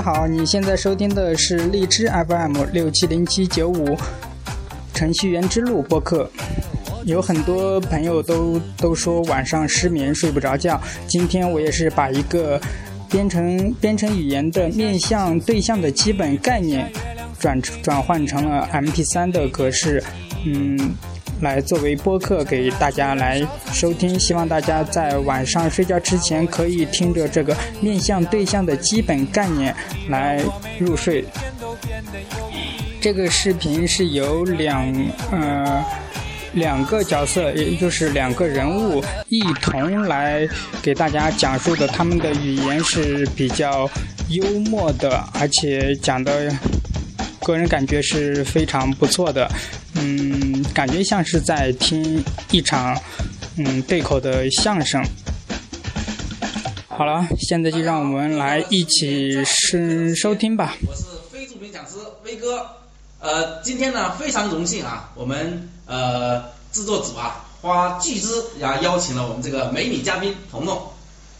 家好，你现在收听的是荔枝 FM 六七零七九五程序员之路播客。有很多朋友都都说晚上失眠睡不着觉，今天我也是把一个编程编程语言的面向对象的基本概念转转换成了 MP3 的格式，嗯。来作为播客给大家来收听，希望大家在晚上睡觉之前可以听着这个面向对象的基本概念来入睡。这个视频是由两呃两个角色，也就是两个人物一同来给大家讲述的，他们的语言是比较幽默的，而且讲的个人感觉是非常不错的。嗯，感觉像是在听一场嗯对口的相声。好了，现在就让我们来一起收收听吧。我是非著名讲师威哥，呃，今天呢非常荣幸啊，我们呃制作组啊花巨资呀邀请了我们这个美女嘉宾彤彤。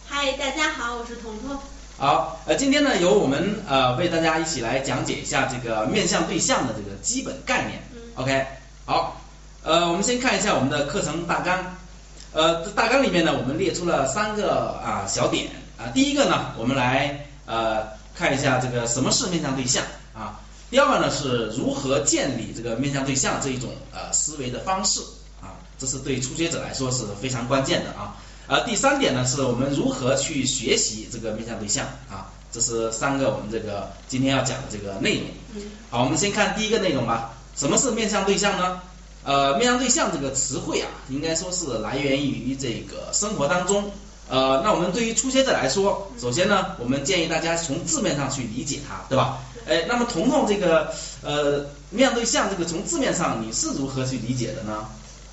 嗨，大家好，我是彤彤。好，呃，今天呢由我们呃为大家一起来讲解一下这个面向对象的这个基本概念。OK，好，呃，我们先看一下我们的课程大纲，呃，大纲里面呢，我们列出了三个啊小点。啊，第一个呢，我们来呃看一下这个什么是面向对象。啊，第二个呢是如何建立这个面向对象这一种呃思维的方式。啊，这是对初学者来说是非常关键的啊，呃，第三点呢是我们如何去学习这个面向对象。啊，这是三个我们这个今天要讲的这个内容。好，我们先看第一个内容吧。什么是面向对象呢？呃，面向对象这个词汇啊，应该说是来源于这个生活当中。呃，那我们对于初学者来说，首先呢，我们建议大家从字面上去理解它，对吧？哎，那么彤彤这个呃面向对象这个从字面上你是如何去理解的呢？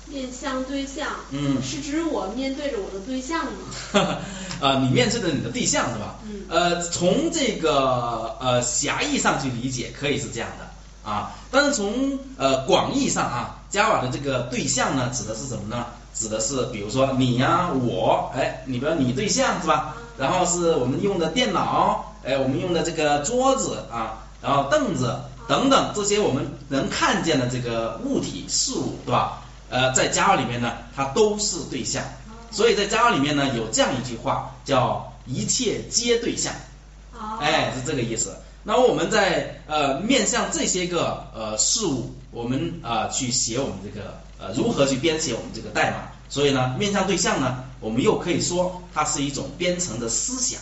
面向对象，嗯，是指我面对着我的对象吗？啊，你面对着你的对象是吧？嗯。呃，从这个呃狭义上去理解，可以是这样的。啊，但是从呃广义上啊，Java 的这个对象呢，指的是什么呢？指的是比如说你呀，我，哎，你比如你对象是吧？然后是我们用的电脑，哎，我们用的这个桌子啊，然后凳子等等这些我们能看见的这个物体事物，对吧？呃，在 Java 里面呢，它都是对象，所以在 Java 里面呢，有这样一句话叫一切皆对象，哎，是这个意思。那我们在呃面向这些个呃事物，我们啊去写我们这个呃如何去编写我们这个代码，所以呢面向对象呢，我们又可以说它是一种编程的思想。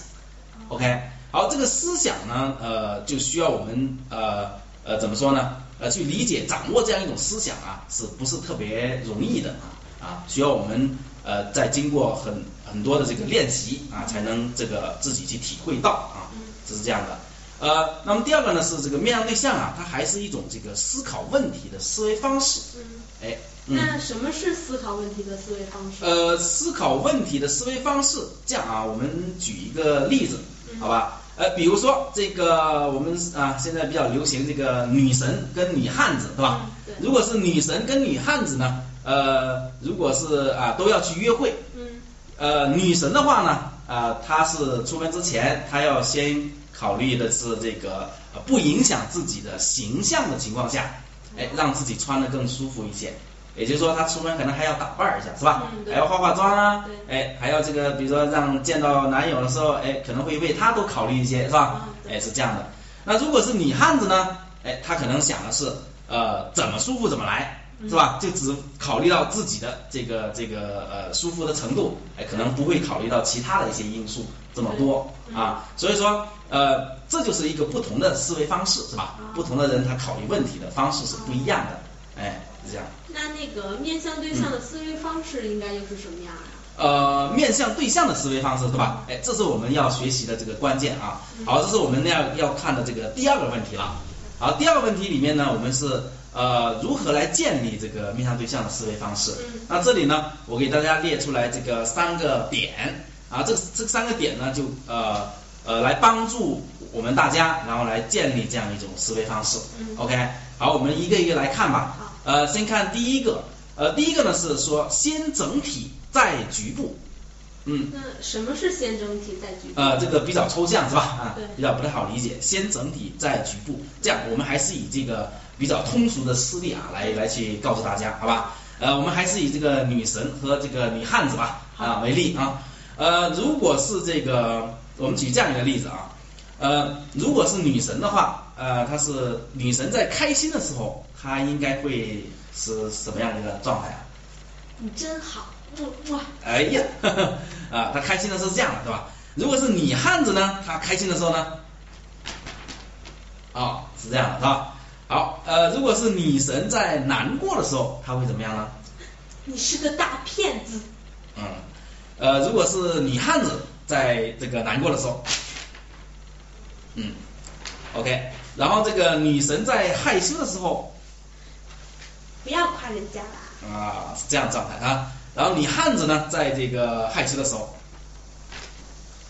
OK，好，这个思想呢呃就需要我们呃呃怎么说呢？呃去理解掌握这样一种思想啊，是不是特别容易的。啊啊需要我们呃在经过很很多的这个练习啊才能这个自己去体会到。啊，这是这样的。呃，那么第二个呢是这个面向对象啊，它还是一种这个思考问题的思维方式。嗯。哎。那什么是思考问题的思维方式？呃，思考问题的思维方式，这样啊，我们举一个例子，好吧？呃，比如说这个我们啊，现在比较流行这个女神跟女汉子，对吧？对。如果是女神跟女汉子呢，呃，如果是啊都要去约会。嗯。呃，女神的话呢，啊，她是出门之前，她要先。考虑的是这个不影响自己的形象的情况下，哎，让自己穿的更舒服一些。也就是说，他出门可能还要打扮一下，是吧？还要化化妆啊，哎，还要这个，比如说让见到男友的时候，哎，可能会为他多考虑一些，是吧？哎，是这样的。那如果是女汉子呢？哎，她可能想的是，呃，怎么舒服怎么来。是吧？就只考虑到自己的这个这个呃舒服的程度，哎，可能不会考虑到其他的一些因素这么多啊。所以说呃，这就是一个不同的思维方式，是吧？不同的人他考虑问题的方式是不一样的，哎，是这样。那那个面向对象的思维方式应该又是什么样啊？呃，面向对象的思维方式，对吧？哎，这是我们要学习的这个关键啊。好，这是我们要要看的这个第二个问题了。好，第二个问题里面呢，我们是。呃，如何来建立这个面向对象的思维方式？那这里呢，我给大家列出来这个三个点啊，这这三个点呢，就呃呃来帮助我们大家，然后来建立这样一种思维方式。OK，好，我们一个一个来看吧。呃，先看第一个，呃，第一个呢是说先整体再局部。嗯。那什么是先整体再局部？呃，这个比较抽象是吧？啊，对。比较不太好理解，先整体再局部。这样，我们还是以这个比较通俗的事例啊，来来去告诉大家，好吧？呃，我们还是以这个女神和这个女汉子吧啊为例啊。呃，如果是这个，我们举这样一个例子啊，呃，如果是女神的话，呃，她是女神在开心的时候，她应该会是什么样的一个状态啊？你真好，哇！哎呀，啊，她开心的时候是这样的，对吧？如果是女汉子呢，她开心的时候呢，啊，是这样的，是吧？好，呃，如果是女神在难过的时候，她会怎么样呢？你是个大骗子。嗯，呃，如果是女汉子在这个难过的时候，嗯，OK，然后这个女神在害羞的时候，不要夸人家啦。啊，是这样状态啊。然后女汉子呢，在这个害羞的时候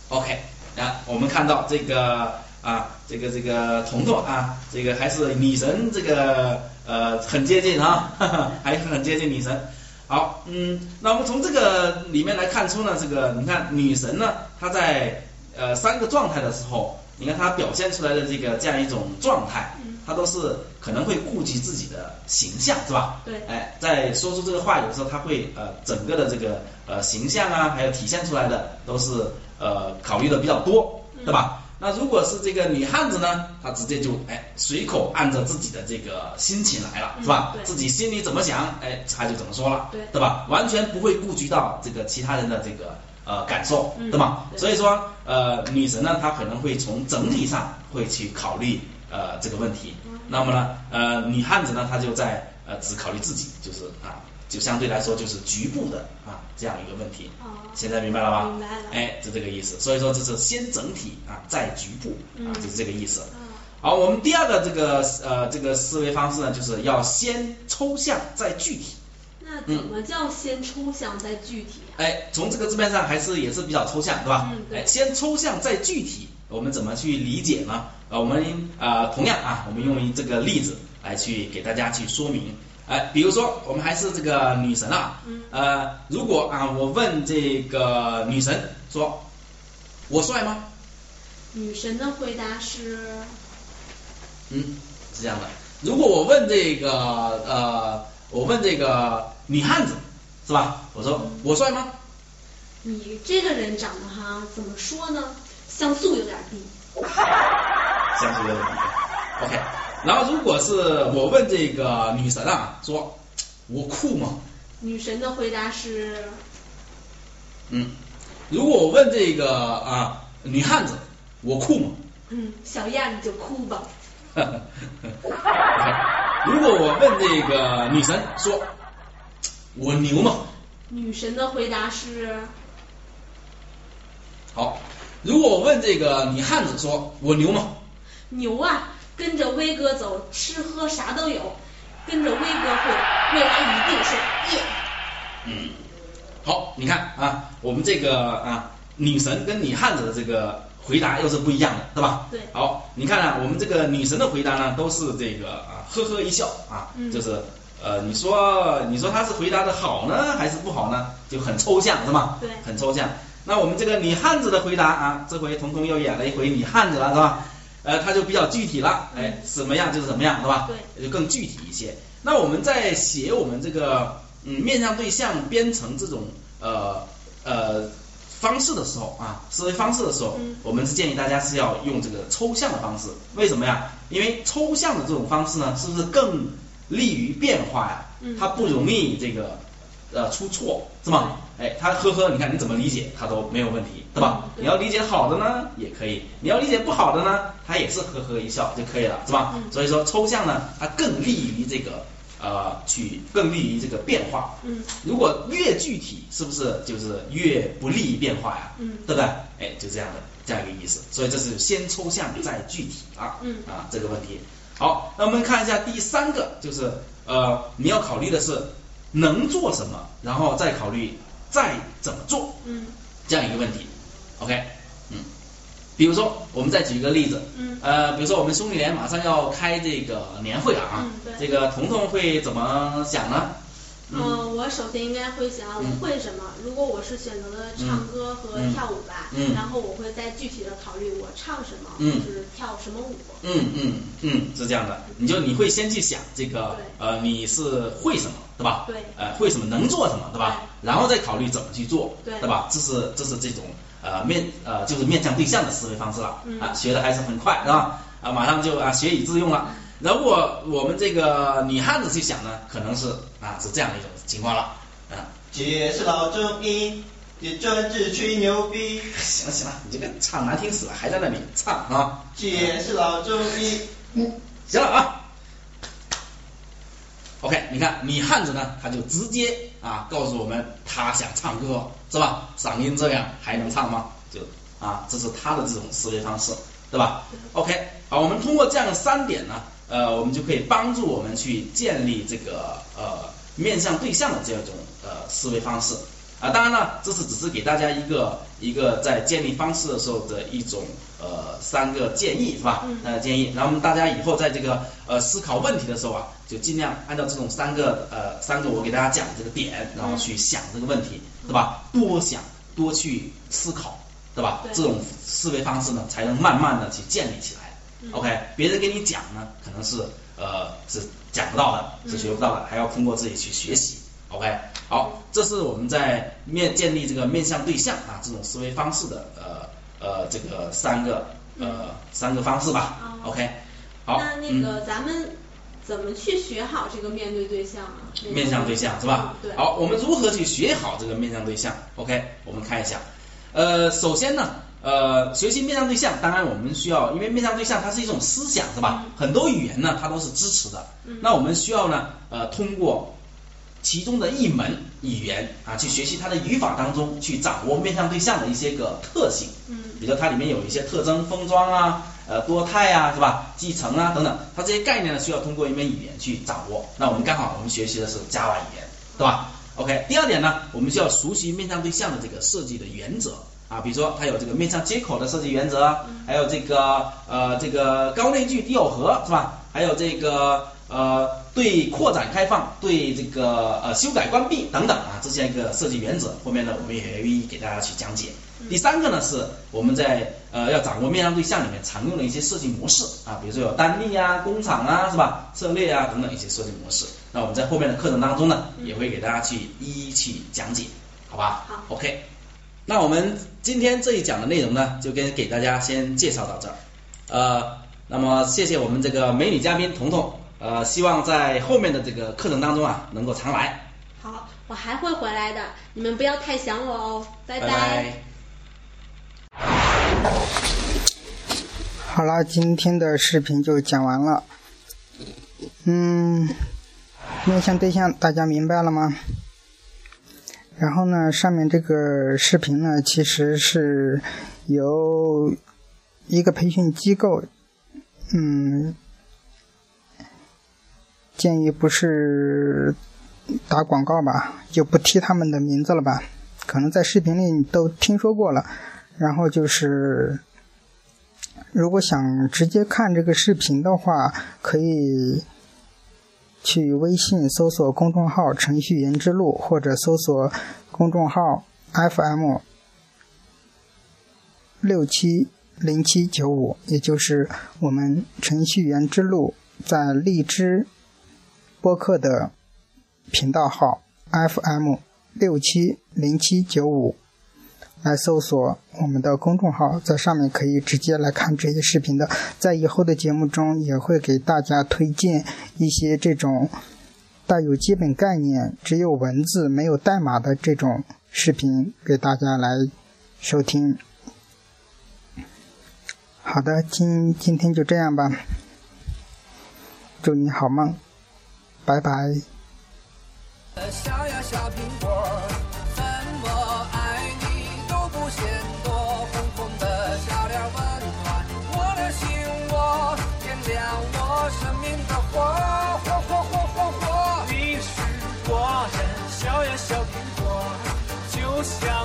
，OK，啊，我们看到这个。啊，这个这个彤彤啊，这个还是女神，这个呃很接近啊，还是很接近女神。好，嗯，那我们从这个里面来看出呢，这个你看女神呢，她在呃三个状态的时候，你看她表现出来的这个这样一种状态，她都是可能会顾及自己的形象，是吧？对。哎，在说出这个话有时候，她会呃整个的这个呃形象啊，还有体现出来的都是呃考虑的比较多，对吧？那如果是这个女汉子呢，她直接就哎随口按照自己的这个心情来了，是吧？自己心里怎么想，哎，她就怎么说了，对吧？完全不会顾及到这个其他人的这个呃感受，对吗？所以说呃女神呢，她可能会从整体上会去考虑呃这个问题。那么呢呃女汉子呢，她就在呃只考虑自己，就是啊。就相对来说就是局部的啊这样一个问题，现在明白了吧？明白了。哎，就这个意思。所以说这是先整体啊再局部啊，就是这个意思。好，我们第二个这个呃这个思维方式呢，就是要先抽象再具体。那怎么叫先抽象再具体？哎，从这个字面上还是也是比较抽象，对吧？嗯，对。哎，先抽象再具体，我们怎么去理解呢？啊，我们啊同样啊，我们用这个例子来去给大家去说明。哎，比如说我们还是这个女神啊，呃，如果啊我问这个女神说，我帅吗？女神的回答是，嗯，是这样的。如果我问这个呃，我问这个女汉子是吧？我说我帅吗？你这个人长得哈，怎么说呢？像素有点低。像素有点低。OK。然后，如果是我问这个女神啊，说我酷吗？女神的回答是，嗯，如果我问这个啊女汉子，我酷吗？嗯，小燕你就哭吧。如果我问这个女神说，我牛吗？女神的回答是，好。如果我问这个女汉子说，我牛吗？牛啊。跟着威哥走，吃喝啥都有。跟着威哥混，未来一定是耶。嗯，好，你看啊，我们这个啊女神跟女汉子的这个回答又是不一样的，对吧？对。好，你看啊，我们这个女神的回答呢，都是这个啊呵呵一笑啊，就是呃你说你说她是回答的好呢，还是不好呢？就很抽象，是吗？对。很抽象。那我们这个女汉子的回答啊，这回彤彤又演了一回女汉子了，是吧？呃，它就比较具体了，哎，怎么样就是怎么样，对吧？对，就更具体一些。那我们在写我们这个嗯面向对象编程这种呃呃方式的时候啊，思维方式的时候，我们是建议大家是要用这个抽象的方式。为什么呀？因为抽象的这种方式呢，是不是更利于变化呀？它不容易这个。呃，出错是吗？哎，他呵呵，你看你怎么理解他都没有问题，对吧？你要理解好的呢，也可以；你要理解不好的呢，他也是呵呵一笑就可以了，是吧？所以说抽象呢，它更利于这个呃，去更利于这个变化。嗯。如果越具体，是不是就是越不利于变化呀？嗯。对不对？哎，就这样的这样一个意思。所以这是先抽象再具体啊。嗯。啊，这个问题。好，那我们看一下第三个，就是呃，你要考虑的是。能做什么，然后再考虑再怎么做，嗯，这样一个问题，OK，嗯，比如说我们再举一个例子，嗯，呃，比如说我们兄弟连马上要开这个年会了啊，嗯，这个彤彤会怎么想呢？嗯，我首先应该会想我会什么。如果我是选择了唱歌和跳舞吧，然后我会再具体的考虑我唱什么，就是跳什么舞。嗯嗯嗯，是这样的。你就你会先去想这个，呃，你是会什么，对吧？对。呃，会什么，能做什么，对吧？然后再考虑怎么去做，对吧？这是这是这种呃面呃就是面向对象的思维方式了。啊，学的还是很快，是吧？啊，马上就啊学以致用了。如果我们这个女汉子去想呢，可能是啊是这样的一种情况了，啊。姐是老中医，也专治吹牛逼。行了行了，你这个唱难听死了，还在那里唱啊。姐是老中医。嗯，行了啊。OK，你看女汉子呢，她就直接啊告诉我们，她想唱歌是吧？嗓音这样还能唱吗？就啊，这是她的这种思维方式，对吧？OK，好，我们通过这样的三点呢。呃，我们就可以帮助我们去建立这个呃面向对象的这样一种呃思维方式啊。当然了，这是只是给大家一个一个在建立方式的时候的一种呃三个建议是吧？呃建议，然后我们大家以后在这个呃思考问题的时候啊，就尽量按照这种三个呃三个我给大家讲这个点，然后去想这个问题，对吧？多想，多去思考，对吧？这种思维方式呢，才能慢慢的去建立起来。OK，别人给你讲呢，可能是呃是讲不到的，是学不到的，还要通过自己去学习。OK，好，这是我们在面建立这个面向对象啊这种思维方式的呃呃这个三个呃三个方式吧。OK，好。那那个咱们怎么去学好这个面对对象啊？面向对象是吧？对。好，我们如何去学好这个面向对象？OK，我们看一下，呃，首先呢。呃，学习面向对象，当然我们需要，因为面向对象它是一种思想，是吧？很多语言呢，它都是支持的。那我们需要呢，呃，通过其中的一门语言啊，去学习它的语法当中，去掌握面向对象的一些个特性。嗯。比如它里面有一些特征，封装啊，呃，多态啊，是吧？继承啊等等，它这些概念呢，需要通过一门语言去掌握。那我们刚好我们学习的是 Java 语言，对吧？OK。第二点呢，我们需要熟悉面向对象的这个设计的原则。啊，比如说它有这个面向接口的设计原则，还有这个呃这个高内聚低耦合是吧？还有这个呃对扩展开放、对这个呃修改关闭等等啊这些一个设计原则，后面呢我们也会一一给大家去讲解。第三个呢是我们在呃要掌握面向对象里面常用的一些设计模式啊，比如说有单例啊、工厂啊是吧？策略啊等等一些设计模式。那我们在后面的课程当中呢也会给大家去一一去讲解，好吧？好，OK。那我们今天这一讲的内容呢，就跟给大家先介绍到这儿，呃，那么谢谢我们这个美女嘉宾彤彤，呃，希望在后面的这个课程当中啊，能够常来。好，我还会回来的，你们不要太想我哦，拜拜。好了，今天的视频就讲完了，嗯，面向对象大家明白了吗？然后呢，上面这个视频呢，其实是由一个培训机构，嗯，建议不是打广告吧，就不提他们的名字了吧，可能在视频里你都听说过了。然后就是，如果想直接看这个视频的话，可以。去微信搜索公众号“程序员之路”，或者搜索公众号 “FM 六七零七九五”，也就是我们程序员之路在荔枝播客的频道号 “FM 六七零七九五”。来搜索我们的公众号，在上面可以直接来看这些视频的。在以后的节目中，也会给大家推荐一些这种带有基本概念、只有文字没有代码的这种视频，给大家来收听。好的，今今天就这样吧，祝你好梦，拜拜。小呀小苹果 sky.